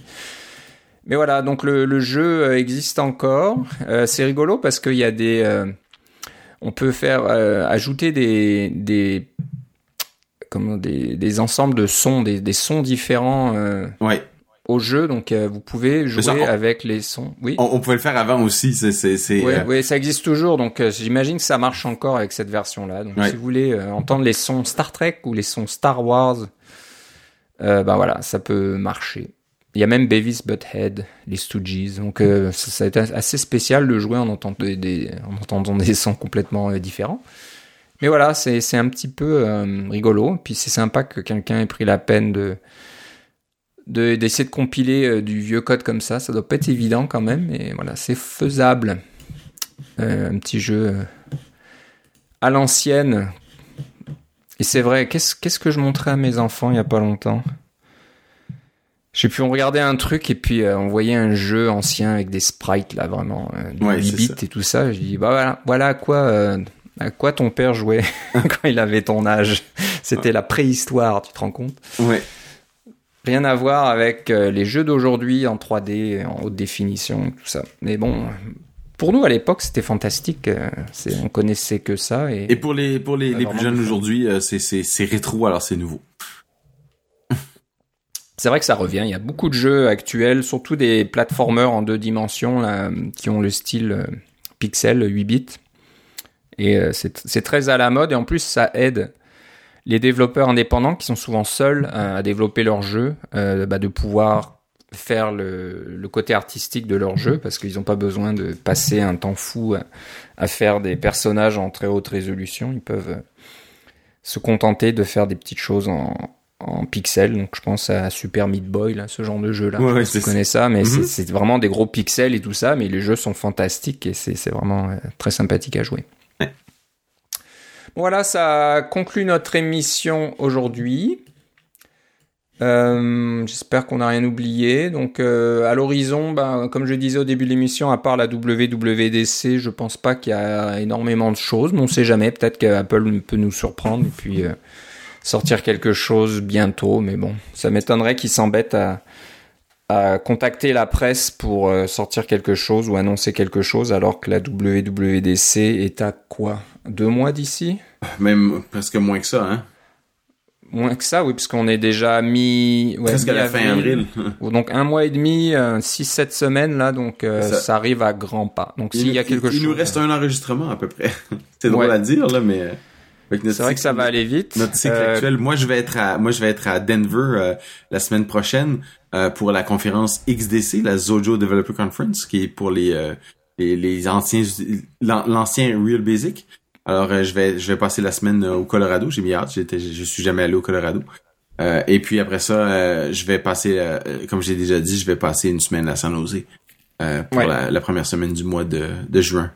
Mais voilà, donc le, jeu euh, existe encore. Euh, c'est rigolo parce qu'il y a des, euh, on peut faire ajouter des, des, comment, des, des ensembles de sons, des, des sons différents. ouais. Au jeu, donc vous pouvez jouer avec les sons. Oui. On, pouvait le faire avant aussi. C'est, c'est, c'est. Oui, ça existe toujours. Donc j'imagine que ça marche encore avec cette version-là. Donc si vous voulez entendre les sons Star Trek ou les sons Star Wars, ben voilà, ça peut marcher. Il y a même Beavis Butthead, les Stooges. Donc euh, ça, a été assez spécial de jouer en entendant des, sons complètement euh, différents. Mais voilà, c'est un petit peu euh, rigolo. Puis c'est sympa que quelqu'un ait pris la peine de d'essayer de, compiler du vieux code comme ça. Ça doit pas être évident quand même, mais voilà, c'est faisable. un petit jeu à l'ancienne. Et c'est vrai, qu'est-ce que je montrais à mes enfants il y a pas longtemps? J'ai pu regarder un truc et puis euh, on voyait un jeu ancien avec des sprites là vraiment euh, 8 bits et tout ça. Je dis bah voilà, voilà à quoi euh, à quoi ton père jouait [laughs] quand il avait ton âge. C'était la préhistoire, tu te rends compte? Ouais. Rien à voir avec euh, les jeux d'aujourd'hui en 3D, en haute définition, tout ça. Mais bon, pour nous à l'époque c'était fantastique. on connaissait que ça et. Et pour les pour les, les plus jeunes aujourd'hui, c'est c'est rétro alors c'est nouveau c'est vrai que ça revient. Il y a beaucoup de jeux actuels, surtout des platformers en deux dimensions là, qui ont le style euh, pixel 8 bits. Et euh, c'est très à la mode et en plus ça aide les développeurs indépendants qui sont souvent seuls euh, à développer leur jeu, bah, de pouvoir faire le, le, côté artistique de leur jeu parce qu'ils n'ont pas besoin de passer un temps fou à, à, faire des personnages en très haute résolution. Ils peuvent se contenter de faire des petites choses en, en pixels, donc je pense à Super Meat Boy, là, ce genre de jeu-là. Ouais, tu connais ça, mais mhm. c'est vraiment des gros pixels et tout ça, mais les jeux sont fantastiques et c'est vraiment euh, très sympathique à jouer. Voilà, ça conclut notre émission aujourd'hui. Euh, J'espère qu'on n'a rien oublié. Donc euh, à l'horizon, bah, comme je disais au début de l'émission, à part la WWDC, je pense pas qu'il y a énormément de choses, mais on sait jamais. Peut-être qu'Apple peut nous surprendre. Et puis euh, sortir quelque chose bientôt, mais bon, ça m'étonnerait qu'ils s'embêtent à, à contacter la presse pour euh, sortir quelque chose ou annoncer quelque chose alors que la WWDC est à quoi? Deux mois d'ici? Même presque moins que ça, hein Moins que ça, oui, puisqu'on est déjà mi... Ouais, Presque à la fin avril. donc un mois et demi, euh, six, sept semaines, là, donc euh, ça... arrive à grands pas. Donc s'il y a quelque chose... Il nous reste un enregistrement à peu près. [laughs] C'est drôle à dire, là, mais... C'est vrai que ça va aller vite. Notre cycle euh, actuel. Moi, je vais être à, moi, je vais être à Denver euh, la semaine prochaine euh, pour la conférence XDC, la Zojo Developer Conference, qui est pour les les, les anciens, l'ancien Real Basic. Alors, je vais je vais passer la semaine au Colorado. J'ai mis hâte. J'étais, je suis jamais allé au Colorado. et puis après ça, je vais passer, comme j'ai déjà dit, je vais passer une semaine à San Jose pour la, la, première semaine du mois de, de juin.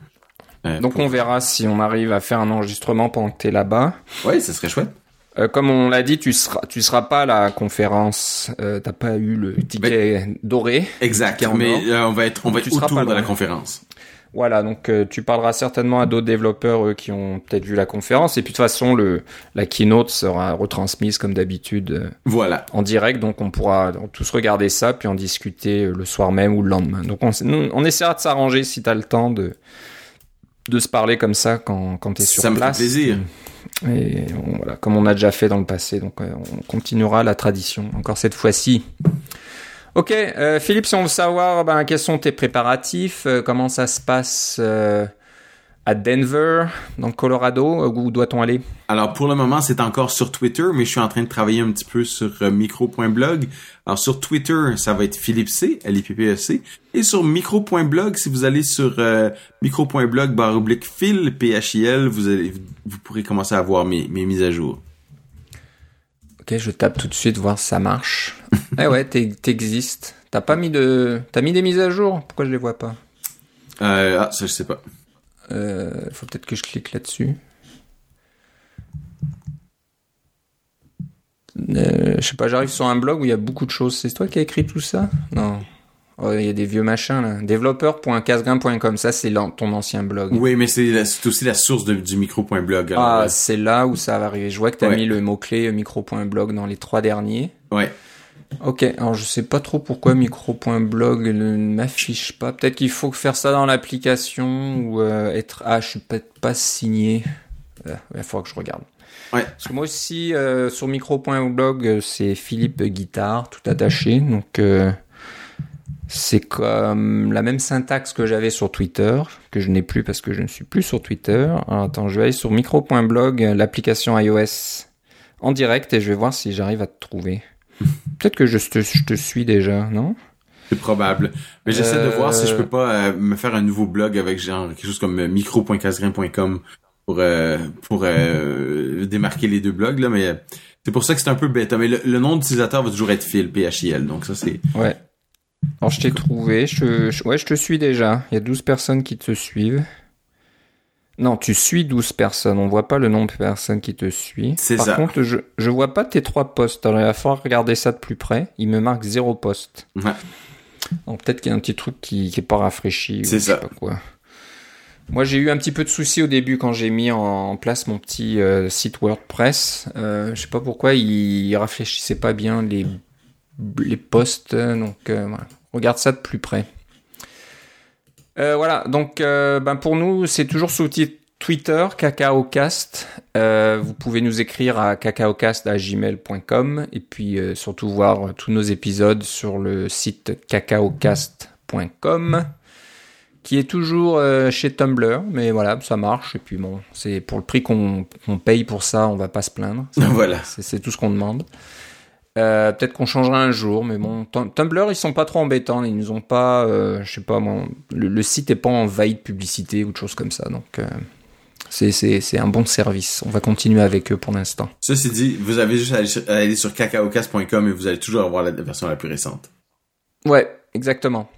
Donc on verra si on arrive à faire un enregistrement pendant que tu es là-bas. Oui, ça serait chouette. Euh, comme on l'a dit, tu seras, tu seras pas à la conférence. Euh, T'as pas eu le ticket doré. Exact. Mais euh, on va être, on va être autour de la conférence. Voilà, donc euh, tu parleras certainement à d'autres développeurs eux, qui ont peut-être vu la conférence. Et puis de toute façon, le, la keynote sera retransmise comme d'habitude euh, Voilà. en direct, donc on pourra tous regarder ça puis en discuter euh, le soir même ou le lendemain. Donc on, on essaiera de s'arranger si tu as le temps de, de se parler comme ça quand, quand tu es sur Ça me fait place. plaisir. Et on- voilà, comme on a déjà fait dans le passé, donc euh, on continuera la tradition encore cette fois-ci. Ok, euh, Philippe, si on veut savoir ben, quels sont tes préparatifs, euh, comment ça se passe euh, à Denver, dans le Colorado, euh, où doit-on aller? Alors pour le moment, c'est encore sur Twitter, mais je suis en train de travailler un petit peu sur euh, micro.blog. Alors sur Twitter, ça va être Philippe C, L-I-P-P-E-C. Et sur micro.blog, si vous allez sur euh, micro.blog barre oblique Phil, P-H-I-L, vous, allez, vous pourrez commencer à voir mes, mes mises à jour. Ok, je tape tout de suite voir si ça marche. [laughs] eh ouais, t'es- t'existes. T'as pas mis de, t'as mis des mises à jour? Pourquoi je les vois pas? Euh, ah, ça je sais pas. Euh, Faut peut-être que je clique là-dessus. Euh, je sais pas, j'arrive sur un blog où il y a beaucoup de choses. C'est toi qui as écrit tout ça? Non. Oh, il y a des vieux machins là. Développeur.casgrain.com, ça c'est ton ancien blog. Oui, mais c'est aussi la source de- du micro.blog. Ah, c'est là où ça va arriver. Je vois que t'as Ouais. mis le mot-clé micro.blog dans les trois derniers. ouais. Ok, alors je sais pas trop pourquoi micro.blog ne m'affiche pas. Peut-être qu'il faut faire ça dans l'application ou euh, être. Ah, je suis peut-être pas signé. Euh, Il falloir que je regarde. Ouais. Parce que moi aussi, euh, sur micro.blog, c'est Philippe Guitare, tout attaché. Donc, c'est comme la même syntaxe que j'avais sur Twitter, que je n'ai plus parce que je ne suis plus sur Twitter. Alors, attends, je vais aller sur micro.blog, l'application iOS en direct, et je vais voir si j'arrive à te trouver. Peut-être que je te, je te suis déjà, non? C'est probable. Mais j'essaie de Euh, voir si je peux pas euh, me faire un nouveau blog avec genre quelque chose comme euh, micro.casgrain.com pour euh, pour euh, démarquer les deux blogs là mais euh, c'est pour ça que c'est un peu bête mais le, le nom d'utilisateur va toujours être Phil P H I L donc ça c'est Ouais. Alors, je t'ai trouvé. Je, je- ouais, je te suis déjà. Il y a 12 personnes qui te suivent. Non, tu suis 12 personnes. On voit pas le nombre de personnes qui te suivent. C'est Par ça. contre, je, je vois pas tes trois posts. Alors, il va falloir regarder ça de plus près. Il me marque zéro post. Ouais. Donc, peut-être qu'il y a un petit truc qui, qui est pas rafraîchi. ou C'est je sais ça. pas quoi. Moi, j'ai eu un petit peu de soucis au début quand j'ai mis en place mon petit euh, site WordPress. Euh, je sais pas pourquoi il rafraîchissait pas bien les les posts. Donc, euh, voilà. regarde ça de plus près. Euh, voilà, donc euh, ben pour nous, c'est toujours sous ti- Twitter, CacaoCast. Euh, vous pouvez nous écrire à cacaocast.gmail.com et puis euh, surtout voir tous nos épisodes sur le site cacaocast.com qui est toujours chez Tumblr, mais voilà, ça marche. Et puis bon, c'est pour le prix qu'on paye pour ça, on va pas se plaindre. [laughs] voilà c'est tout ce qu'on demande. Euh, Peut-être qu'on changera un jour, mais bon, Tum- Tumblr, ils sont pas trop embêtants. Ils nous ont pas, euh, je sais pas, le, le site est pas envahi de publicité ou de choses comme ça. Donc, euh, c'est- un bon service. On va continuer avec eux pour l'instant. ceci dit vous avez juste à aller sur, à aller sur cacaocast.com et vous allez toujours avoir la version la plus récente Ouais, exactement.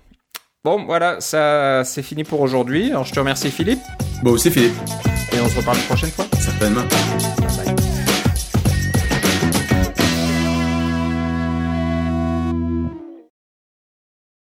Bon, voilà, ça c'est fini pour aujourd'hui. Alors, je te remercie, Philippe, bon aussi Philippe et on se reparle la prochaine fois. certainement